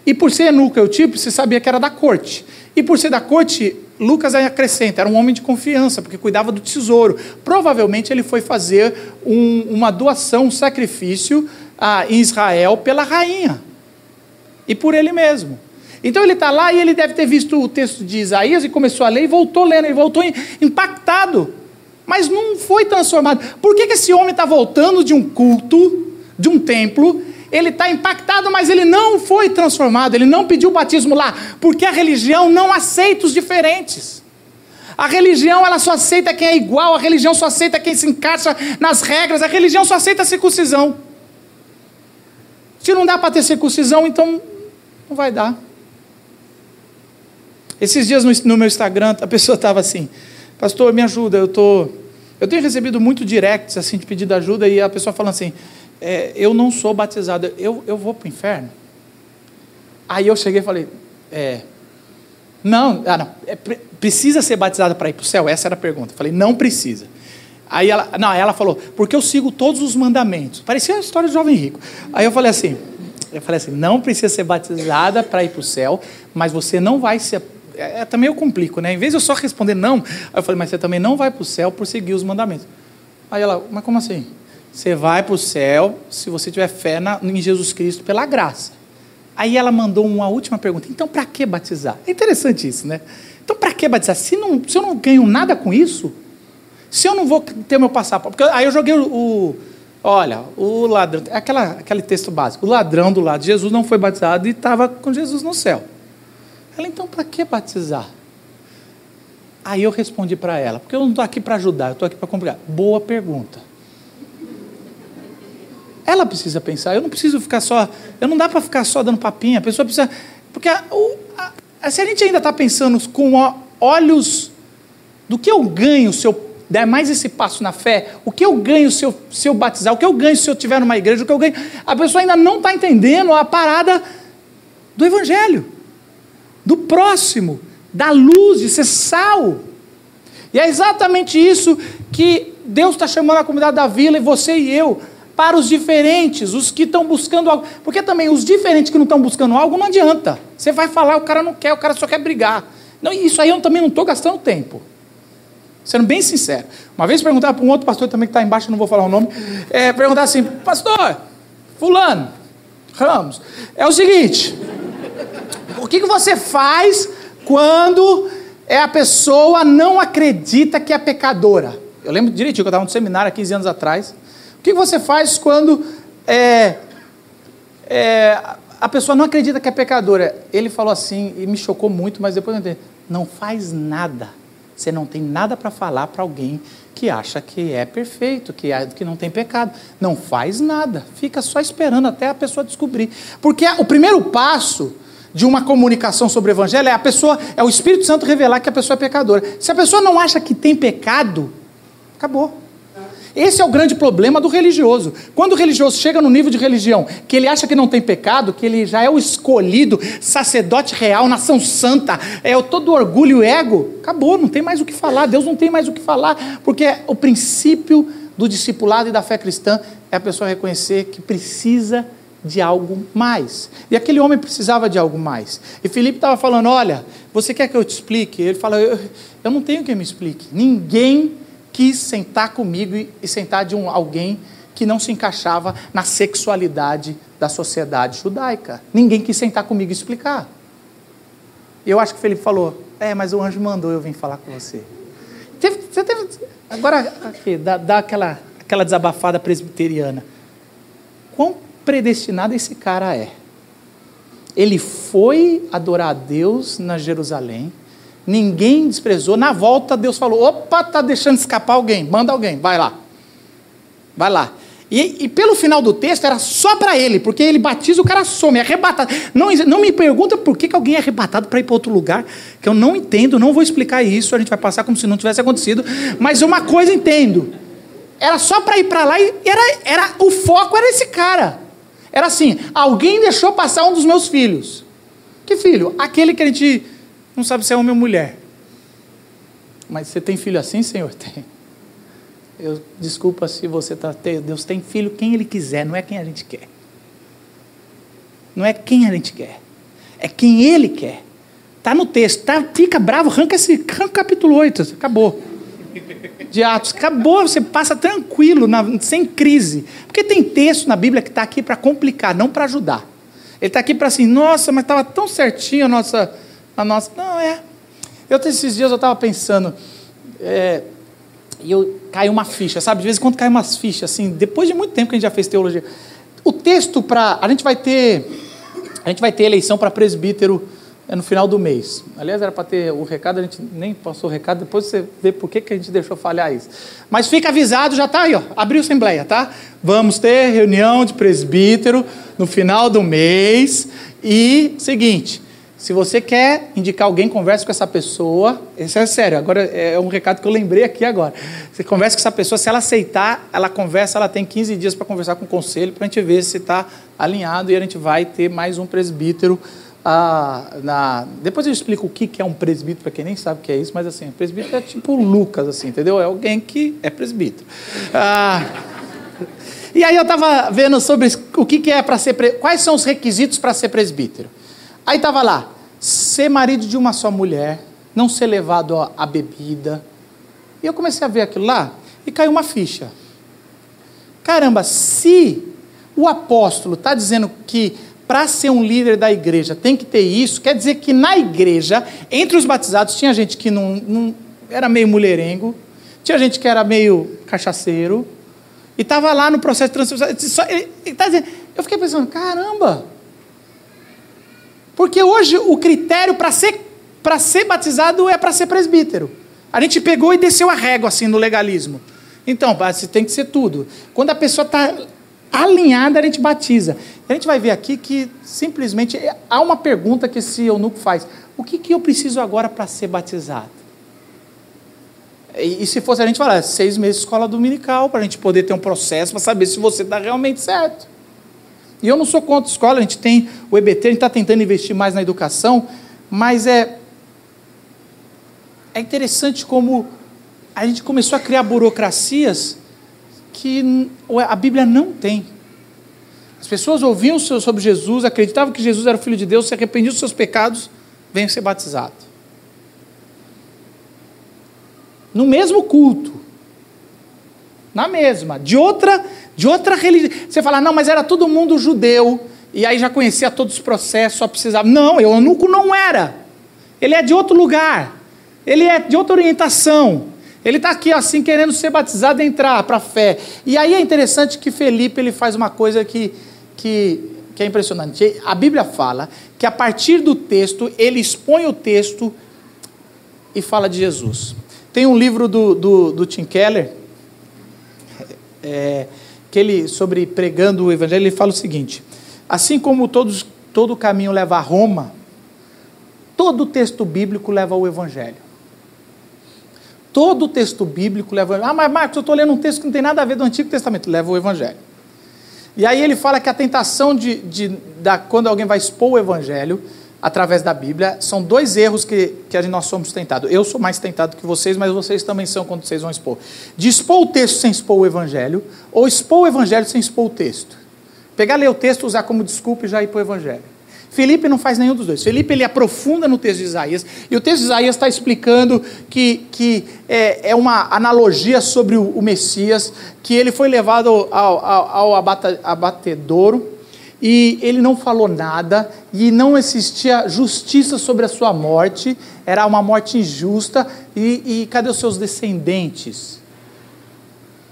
E por ser eunuco tipo, você sabia que era da corte. E por ser da corte, Lucas acrescenta, era um homem de confiança, porque cuidava do tesouro. Provavelmente ele foi fazer um, uma doação, um sacrifício ah, em Israel pela rainha e por ele mesmo. Então ele está lá e ele deve ter visto o texto de Isaías e começou a ler e voltou lendo, ele voltou impactado, mas não foi transformado. Por que, que esse homem está voltando de um culto, de um templo? Ele está impactado, mas ele não foi transformado, ele não pediu batismo lá, porque a religião não aceita os diferentes. A religião ela só aceita quem é igual, a religião só aceita quem se encaixa nas regras, a religião só aceita a circuncisão. Se não dá para ter circuncisão, então não vai dar. Esses dias no, no meu Instagram, a pessoa estava assim, pastor, me ajuda, eu tô, eu tenho recebido muito directs assim de pedido ajuda e a pessoa falando assim, é, eu não sou batizado, eu, eu vou para o inferno. Aí eu cheguei e falei, é, não, ah, não é, precisa ser batizado para ir para o céu? Essa era a pergunta. Eu falei, não precisa. Aí ela, não, ela falou, porque eu sigo todos os mandamentos. Parecia a história do jovem rico. Aí eu falei assim, eu falei assim, não precisa ser batizada para ir para o céu, mas você não vai ser é, é, também eu complico, né? Em vez de eu só responder não, eu falei, mas você também não vai para o céu por seguir os mandamentos. Aí ela, mas como assim? Você vai para o céu se você tiver fé na, em Jesus Cristo pela graça. Aí ela mandou uma última pergunta. Então, para que batizar? É interessante isso, né? Então, para que batizar? Se, não, se eu não ganho nada com isso, se eu não vou ter meu passaporte. Porque aí eu joguei o, o olha, o ladrão, aquela, aquele texto básico. O ladrão do lado de Jesus não foi batizado e estava com Jesus no céu. Ela, então, para que batizar? Aí eu respondi para ela, porque eu não estou aqui para ajudar, eu estou aqui para complicar. Boa pergunta. Ela precisa pensar, eu não preciso ficar só, eu não dá para ficar só dando papinha, a pessoa precisa. Porque a, a, se a gente ainda está pensando com olhos do que eu ganho se eu der mais esse passo na fé, o que eu ganho se eu, se eu batizar, o que eu ganho se eu estiver numa igreja, o que eu ganho. A pessoa ainda não está entendendo a parada do Evangelho, do próximo, da luz, de ser sal. E é exatamente isso que Deus está chamando a comunidade da vila e você e eu para os diferentes, os que estão buscando algo. Porque também os diferentes que não estão buscando algo não adianta. Você vai falar, o cara não quer, o cara só quer brigar. Não, isso aí eu também não estou gastando tempo. Sendo bem sincero. Uma vez perguntar para um outro pastor também que está embaixo, não vou falar o nome, é, perguntar assim, pastor, fulano, Ramos, é o seguinte, o que, que você faz quando é a pessoa não acredita que é pecadora? Eu lembro direitinho que eu estava no seminário há 15 anos atrás, o que você faz quando é, é, a pessoa não acredita que é pecadora? Ele falou assim, e me chocou muito, mas depois eu entendi. Não faz nada. Você não tem nada para falar para alguém que acha que é perfeito, que, é, que não tem pecado. Não faz nada. Fica só esperando até a pessoa descobrir. Porque o primeiro passo de uma comunicação sobre o evangelho é a pessoa, é o Espírito Santo revelar que a pessoa é pecadora. Se a pessoa não acha que tem pecado, acabou. Esse é o grande problema do religioso. Quando o religioso chega no nível de religião que ele acha que não tem pecado, que ele já é o escolhido, sacerdote real, nação santa, é todo orgulho e ego, acabou, não tem mais o que falar. Deus não tem mais o que falar, porque o princípio do discipulado e da fé cristã é a pessoa reconhecer que precisa de algo mais. E aquele homem precisava de algo mais. E Felipe estava falando: Olha, você quer que eu te explique? Ele fala: Eu, eu não tenho quem me explique. Ninguém quis sentar comigo e, e sentar de um, alguém que não se encaixava na sexualidade da sociedade judaica. Ninguém quis sentar comigo e explicar. Eu acho que Felipe falou: É, mas o anjo mandou eu vir falar com você. Teve, você teve, agora, aqui, dá, dá aquela, aquela desabafada presbiteriana. Quão predestinado esse cara é? Ele foi adorar a Deus na Jerusalém, Ninguém desprezou. Na volta, Deus falou: opa, está deixando escapar alguém. Manda alguém, vai lá. Vai lá. E, e pelo final do texto era só para ele, porque ele batiza, o cara some, é arrebatado. Não, não me pergunta por que, que alguém é arrebatado para ir para outro lugar, que eu não entendo, não vou explicar isso, a gente vai passar como se não tivesse acontecido. Mas uma coisa entendo: era só para ir para lá e era, era, o foco era esse cara. Era assim: alguém deixou passar um dos meus filhos. Que filho? Aquele que a gente não sabe se é homem ou mulher. Mas você tem filho assim, Senhor? [laughs] Tem. Eu, desculpa se você está. Deus tem filho quem Ele quiser, não é quem a gente quer. Não é quem a gente quer. É quem Ele quer. Está no texto. Tá, fica bravo, arranca esse arranca capítulo 8. Acabou. de Atos. Acabou, você passa tranquilo, na, sem crise. Porque tem texto na Bíblia que está aqui para complicar, não para ajudar. Ele está aqui para assim, nossa, mas estava tão certinho a nossa, a nossa. Não, é. Eu, esses dias eu estava pensando, é, e eu caiu uma ficha, sabe? De vez em quando cai umas fichas, assim, depois de muito tempo que a gente já fez teologia. O texto para. A gente vai ter. A gente vai ter eleição para presbítero é no final do mês. Aliás, era para ter o recado, a gente nem passou o recado, depois você vê por que, que a gente deixou falhar isso. Mas fica avisado, já está aí, ó, abriu a assembleia, tá? Vamos ter reunião de presbítero no final do mês. E, seguinte, se você quer indicar alguém, converse com essa pessoa. Isso é sério, agora é um recado que eu lembrei aqui agora. Você conversa com essa pessoa, se ela aceitar, ela conversa, ela tem 15 dias para conversar com o conselho, para a gente ver se está alinhado e a gente vai ter mais um presbítero ah, na... Depois eu explico o que é um presbítero, para quem nem sabe o que é isso, mas assim, presbítero é tipo Lucas, assim, entendeu? É alguém que é presbítero. Ah, e aí eu estava vendo sobre o que, é para ser. Quais são os requisitos para ser presbítero? Aí estava lá: ser marido de uma só mulher, não ser levado à bebida. E eu comecei a ver aquilo lá e caiu uma ficha. Caramba, se o apóstolo está dizendo que para ser um líder da igreja tem que ter isso, quer dizer que na igreja, entre os batizados, tinha gente que não, não era meio mulherengo, tinha gente que era meio cachaceiro, e estava lá no processo de transformação. Tá eu fiquei pensando, caramba! Porque hoje o critério para ser, ser batizado é para ser presbítero. A gente pegou e desceu a régua assim no legalismo. Então, tem que ser tudo. Quando a pessoa está alinhada, a gente batiza. A gente vai ver aqui que simplesmente há uma pergunta que esse eunuco faz: o que, que eu preciso agora para ser batizado? E, e, se fosse a gente falar, seis meses de escola dominical, para a gente poder ter um processo para saber se você está realmente certo. E eu não sou contra a escola, a gente tem o EBT, a gente está tentando investir mais na educação, mas é, é interessante como a gente começou a criar burocracias que a Bíblia não tem. As pessoas ouviam sobre Jesus, acreditavam que Jesus era o Filho de Deus, se arrependiam dos seus pecados, venham ser batizados. No mesmo culto. Na mesma. De outra, de outra religião. Você fala, não, mas era todo mundo judeu. E aí já conhecia todos os processos, só precisava. Não, eunuco não era. Ele é de outro lugar. Ele é de outra orientação. Ele está aqui assim querendo ser batizado e entrar para a fé. E aí é interessante que Felipe ele faz uma coisa que, que, que é impressionante. A Bíblia fala que a partir do texto ele expõe o texto e fala de Jesus. Tem um livro do, do, do Tim Keller é, que ele sobre pregando o Evangelho ele fala o seguinte: assim como todos, todo caminho leva a Roma, todo texto bíblico leva ao Evangelho. Todo texto bíblico leva. Ah, mas Marcos, eu estou lendo um texto que não tem nada a ver do Antigo Testamento. Leva o Evangelho. E aí ele fala que a tentação de, de, da, quando alguém vai expor o Evangelho através da Bíblia, são dois erros que, que nós somos tentados. Eu sou mais tentado que vocês, mas vocês também são quando vocês vão expor. De expor o texto sem expor o Evangelho, ou expor o Evangelho sem expor o texto. Pegar, ler o texto, usar como desculpa e já ir para o Evangelho. Felipe não faz nenhum dos dois. Felipe ele aprofunda no texto de Isaías, e o texto de Isaías está explicando que, que é, é, uma analogia sobre o, o, Messias, que ele foi levado ao, ao, ao abata, abatedouro, e ele não falou nada, e não existia justiça sobre a sua morte, era uma morte injusta, e, e cadê os seus descendentes?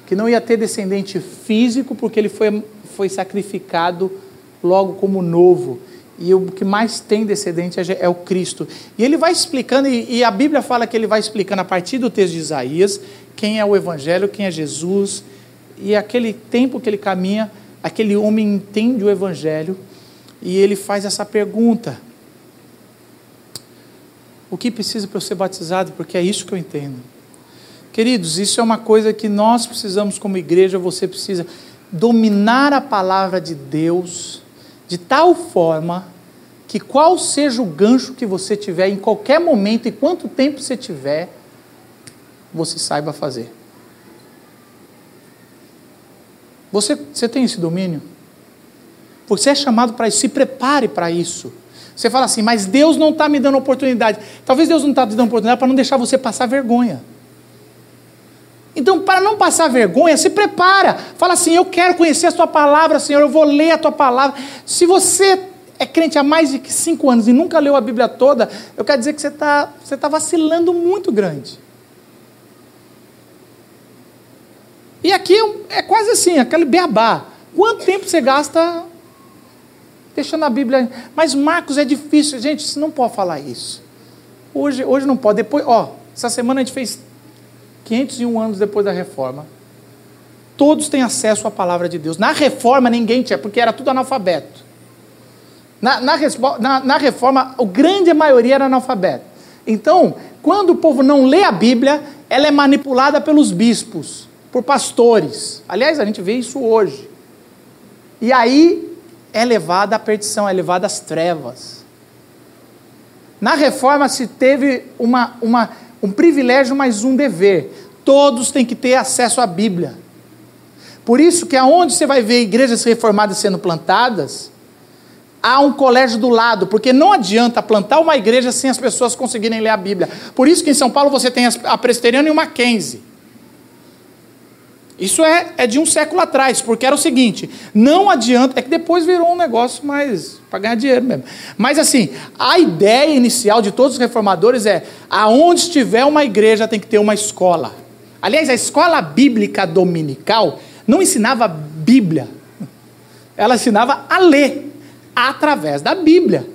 Que não ia ter descendente físico, porque ele foi, foi sacrificado logo como novo e o que mais tem descendente é, é o Cristo. E ele vai explicando, e a Bíblia fala que ele vai explicando a partir do texto de Isaías quem é o Evangelho, quem é Jesus, e aquele tempo que ele caminha, aquele homem entende o Evangelho e ele faz essa pergunta: O que precisa para eu ser batizado? Porque é isso que eu entendo. Queridos, isso é uma coisa que nós precisamos, como igreja, você precisa dominar a palavra de Deus de tal forma que qual seja o gancho que você tiver em qualquer momento e quanto tempo você tiver, você saiba fazer. Você, você tem esse domínio? Você é chamado para isso, se prepare para isso. Você fala assim, mas Deus não está me dando oportunidade. Talvez Deus não está te dando oportunidade para não deixar você passar vergonha. Então, para não passar vergonha, se prepara. Fala assim: Eu quero conhecer a tua palavra, Senhor, eu vou ler a tua palavra. Se você é crente há mais de cinco anos e nunca leu a Bíblia toda, eu quero dizer que você está você tá vacilando muito grande. E aqui é quase assim, aquele beabá. Quanto tempo você gasta deixando a Bíblia? Mas Marcos é difícil, gente, você não pode falar isso. Hoje, hoje não pode. Depois, ó, essa semana a gente fez 501 anos depois da reforma. Todos têm acesso à palavra de Deus. Na reforma ninguém tinha, porque era tudo analfabeto. Na, na, na, na reforma, a grande maioria era analfabeto. Então, quando o povo não lê a Bíblia, ela é manipulada pelos bispos, por pastores. Aliás, a gente vê isso hoje. E aí é levada à perdição, é levada às trevas. Na reforma se teve uma, uma, um privilégio, mas um dever. Todos têm que ter acesso à Bíblia. Por isso que aonde você vai ver igrejas reformadas sendo plantadas, há um colégio do lado, porque não adianta plantar uma igreja sem as pessoas conseguirem ler a Bíblia. Por isso que em São Paulo você tem a Presteriana e o Mackenzie. Isso é, é de um século atrás, porque era o seguinte: não adianta, é que depois virou um negócio mais para ganhar dinheiro mesmo. Mas assim, a ideia inicial de todos os reformadores é: aonde estiver uma igreja tem que ter uma escola. Aliás, a escola bíblica dominical não ensinava Bíblia, ela ensinava a ler através da Bíblia.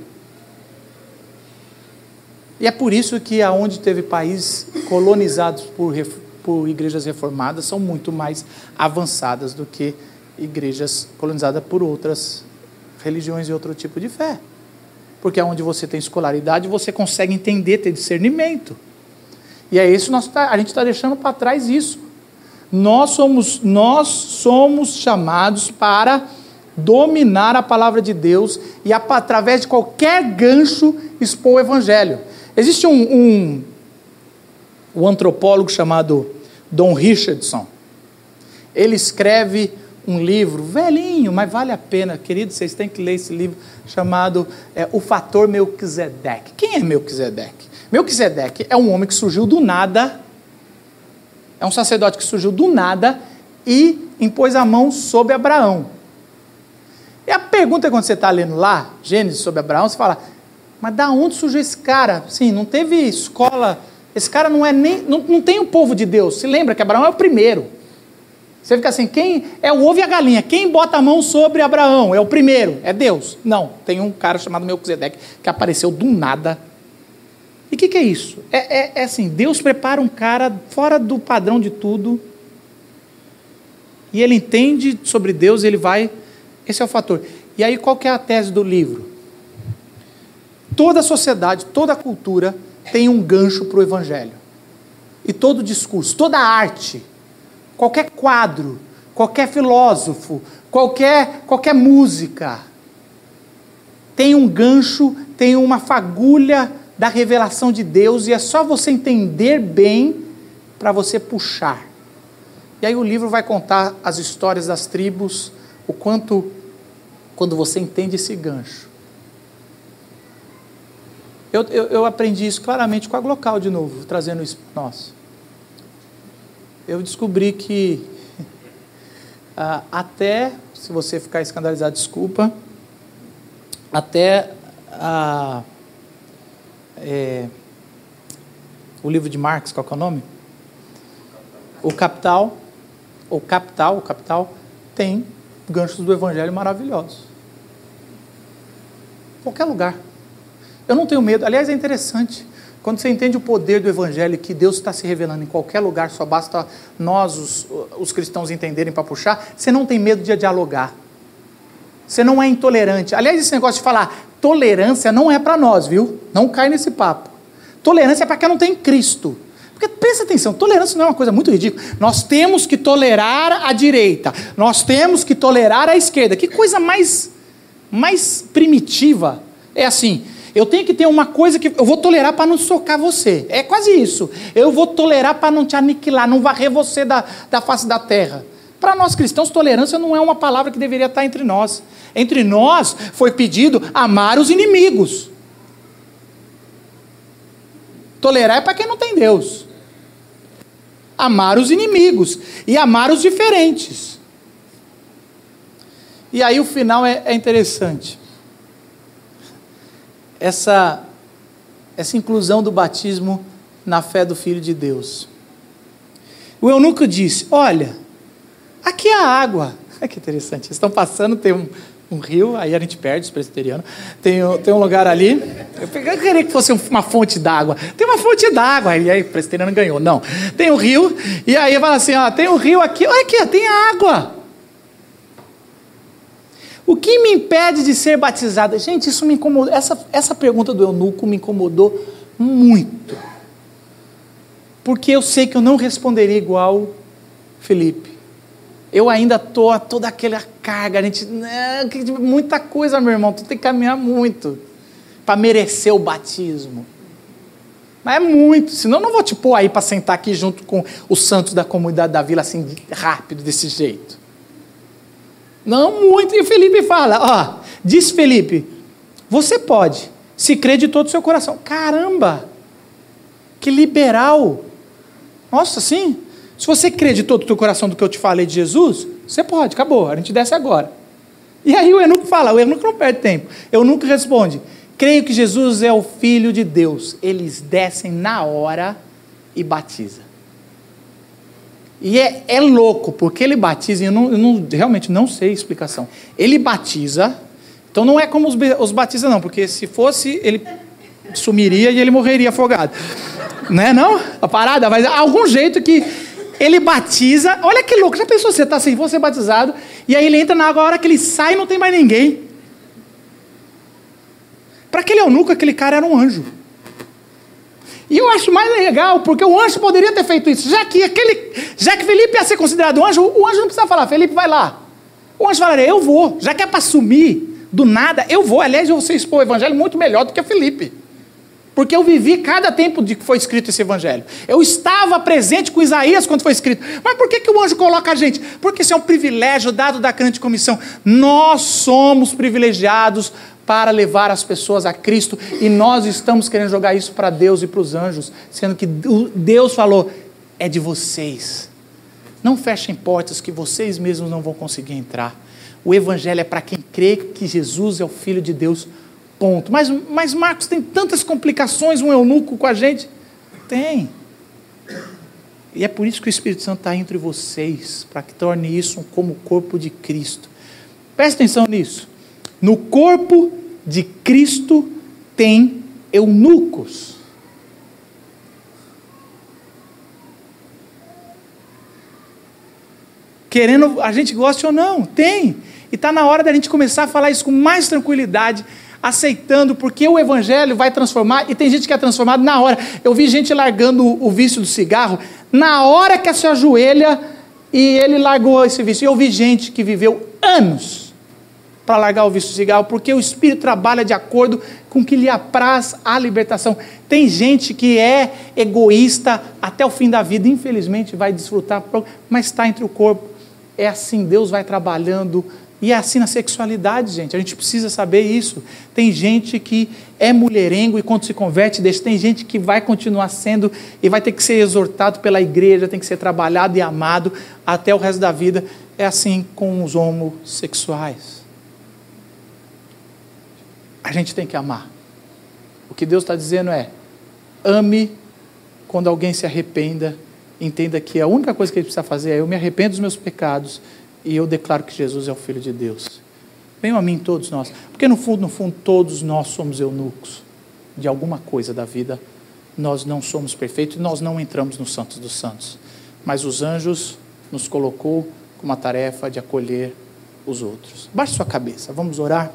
E é por isso que aonde teve países colonizados por, por igrejas reformadas são muito mais avançadas do que igrejas colonizadas por outras religiões e outro tipo de fé. Porque é onde você tem escolaridade, você consegue entender, ter discernimento. E é isso nós tá, a gente está deixando para trás isso. Nós somos, nós somos chamados para dominar a palavra de Deus e, através de qualquer gancho, expor o evangelho. Existe um, um, um antropólogo chamado Don Richardson. Ele escreve um livro velhinho, mas vale a pena, querido, vocês têm que ler esse livro chamado é, O Fator Melquisedeque. Quem é Melquisedeque? Melquisedeque é um homem que surgiu do nada, é um sacerdote que surgiu do nada e impôs a mão sobre Abraão. E a pergunta é quando você está lendo lá, Gênesis sobre Abraão, você fala, mas da onde surgiu esse cara? Sim, não teve escola, esse cara não é nem, não, não tem o povo de Deus. Se lembra que Abraão é o primeiro. Você fica assim, quem é o ovo e a galinha? Quem bota a mão sobre Abraão? É o primeiro, é Deus. Não, tem um cara chamado Melquisedeque que apareceu do nada. E o que, que, é isso? É, é, é assim, Deus prepara um cara fora do padrão de tudo, e ele entende sobre Deus, ele vai esse é o fator. E aí, qual que é a tese do livro? Toda a sociedade, toda a cultura tem um gancho para o evangelho. E todo discurso, toda arte, qualquer quadro, qualquer filósofo, qualquer, qualquer música, tem um gancho, tem uma fagulha da revelação de Deus, e é só você entender bem para você puxar. E aí o livro vai contar as histórias das tribos, o quanto, quando você entende esse gancho. Eu, eu, eu aprendi isso claramente com a Glocal de novo, trazendo isso para nós. Eu descobri que [laughs] ah, até, se você ficar escandalizado, desculpa, até a, é, o livro de Marx, qual é o nome? O Capital, o Capital, o Capital tem ganchos do Evangelho maravilhosos. Qualquer lugar. Eu não tenho medo. Aliás, é interessante. Quando você entende o poder do Evangelho, que Deus está se revelando em qualquer lugar, só basta nós, os, os cristãos, entenderem para puxar, você não tem medo de dialogar. Você não é intolerante. Aliás, esse negócio de falar tolerância não é para nós, viu? Não cai nesse papo. Tolerância é para quem não tem Cristo. Porque presta atenção, tolerância não é uma coisa muito ridícula. Nós temos que tolerar a direita, nós temos que tolerar a esquerda. Que coisa mais, mais primitiva. É assim, eu tenho que ter uma coisa que eu vou tolerar para não socar você. É quase isso. Eu vou tolerar para não te aniquilar, não varrer você da, da face da terra. Para nós cristãos, tolerância não é uma palavra que deveria estar entre nós. Entre nós foi pedido amar os inimigos. Tolerar é para quem não tem Deus. amar os inimigos e amar os diferentes. E aí o final é, é interessante. Essa, essa inclusão do batismo na fé do Filho de Deus. O eunuco disse: Olha, aqui é a água. [laughs] Olha que interessante. Eles estão passando, tem um, um rio, aí a gente perde os presbiterianos. Tem, tem um lugar ali. Eu queria que fosse uma fonte d'água. Tem uma fonte d'água. E aí o presbiteriano ganhou. Não. Tem um rio, e aí fala assim: ó, tem um rio aqui, olha aqui, tem água. O que me impede de ser batizado? Gente, isso me incomodou. Essa, essa pergunta do eunuco me incomodou muito. Porque eu sei que eu não responderia igual Felipe eu ainda estou toda aquela carga, a gente, né, muita coisa, meu irmão, tu tem que caminhar muito para merecer o batismo. Mas é muito, senão eu não vou te pôr aí para sentar aqui junto com os santos da comunidade da vila assim rápido desse jeito. Não muito. E Felipe fala, ó, diz Felipe, você pode, se crer de todo o seu coração. Caramba! Que liberal! Nossa, sim. Se você crê de todo o teu coração do que eu te falei de Jesus, você pode, acabou, a gente desce agora. E aí o eunuco fala, o eunuco não perde tempo. O eunuco responde: creio que Jesus é o Filho de Deus. Eles descem na hora e batiza. E é, é louco, porque ele batiza, e eu, não, eu não, realmente não sei a explicação. Ele batiza, então não é como os, os batiza, não, porque se fosse, ele sumiria e ele morreria afogado. Não é não? A parada, mas algum jeito que ele batiza. Olha que louco, já pensou você está sem você batizado, e aí ele entra na água, a hora que ele sai não tem mais ninguém. Para aquele eunuco, aquele cara era um anjo. E eu acho mais legal, porque o anjo poderia ter feito isso. Já que, aquele, já que Felipe ia ser considerado anjo, o anjo não precisa falar, Felipe, vai lá. O anjo falaria, eu vou. Já que é para sumir do nada, eu vou. Aliás, eu vou expor o evangelho muito melhor do que Felipe. Porque eu vivi cada tempo de que foi escrito esse evangelho. Eu estava presente com Isaías quando foi escrito. Mas por que, que o anjo coloca a gente? Porque isso é um privilégio dado da grande comissão. Nós somos privilegiados para levar as pessoas a Cristo e nós estamos querendo jogar isso para Deus e para os anjos, sendo que Deus falou: é de vocês. Não fechem portas que vocês mesmos não vão conseguir entrar. O evangelho é para quem crê que Jesus é o Filho de Deus ponto. Mas, mas Marcos tem tantas complicações, um eunuco com a gente. Tem. E é por isso que o Espírito Santo está entre vocês, para que torne isso como o corpo de Cristo. Presta atenção nisso. No corpo de Cristo tem eunucos. Querendo, a gente goste ou não, tem. E está na hora da gente começar a falar isso com mais tranquilidade aceitando, porque o evangelho vai transformar, e tem gente que é transformado na hora. Eu vi gente largando o vício do cigarro, na hora que se ajoelha e ele largou esse vício. Eu vi gente que viveu anos para largar o vício do cigarro, porque o Espírito trabalha de acordo com que lhe apraz a libertação. Tem gente que é egoísta até o fim da vida, infelizmente vai desfrutar, mas está entre o corpo. É assim, Deus vai trabalhando e é assim na sexualidade, gente. A gente precisa saber isso. Tem gente que é mulherengo e quando se converte, deixa. Tem gente que vai continuar sendo e vai ter que ser exortado pela igreja, tem que ser trabalhado e amado até o resto da vida. É assim com os homossexuais. A gente tem que amar. O que Deus está dizendo é: ame quando alguém se arrependa. Entenda que a única coisa que ele precisa fazer é: eu me arrependo dos meus pecados e eu declaro que Jesus é o Filho de Deus. Venham a mim todos nós, porque no fundo, no fundo, todos nós somos eunucos de alguma coisa da vida. Nós não somos perfeitos, nós não entramos no Santos dos Santos, mas os anjos nos colocou com uma tarefa de acolher os outros. Baixe sua cabeça, vamos orar.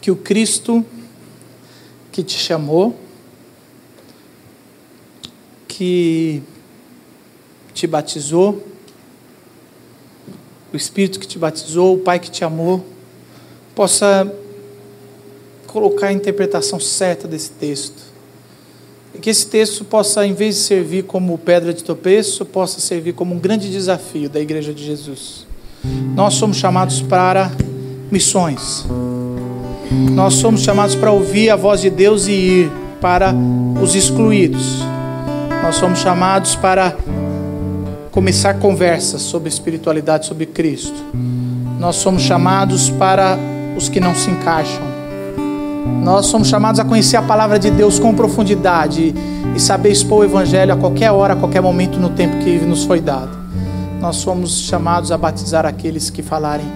Que o Cristo que te chamou, que te batizou, o Espírito que te batizou, o Pai que te amou, possa colocar a interpretação certa desse texto. E que esse texto possa, em vez de servir como pedra de tropeço, possa servir como um grande desafio da Igreja de Jesus. Nós somos chamados para missões. Nós somos chamados para ouvir a voz de Deus e ir para os excluídos. Nós somos chamados para começar conversas sobre espiritualidade, sobre Cristo. Nós somos chamados para os que não se encaixam. Nós somos chamados a conhecer a palavra de Deus com profundidade e saber expor o Evangelho a qualquer hora, a qualquer momento no tempo que nos foi dado. Nós somos chamados a batizar aqueles que falarem: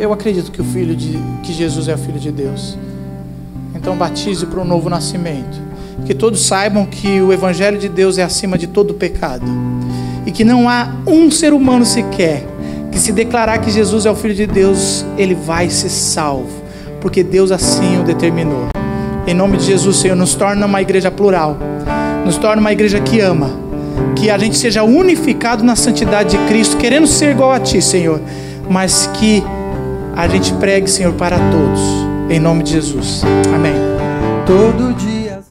Eu acredito que o Filho de que Jesus é o Filho de Deus. Então batize para o novo nascimento. Que todos saibam que o Evangelho de Deus é acima de todo pecado. E que não há um ser humano sequer que se declarar que Jesus é o Filho de Deus, ele vai ser salvo. Porque Deus assim o determinou. Em nome de Jesus, Senhor, nos torna uma igreja plural. Nos torna uma igreja que ama. Que a gente seja unificado na santidade de Cristo, querendo ser igual a Ti, Senhor. Mas que a gente pregue, Senhor, para todos em nome de Jesus. Amém. Todo dia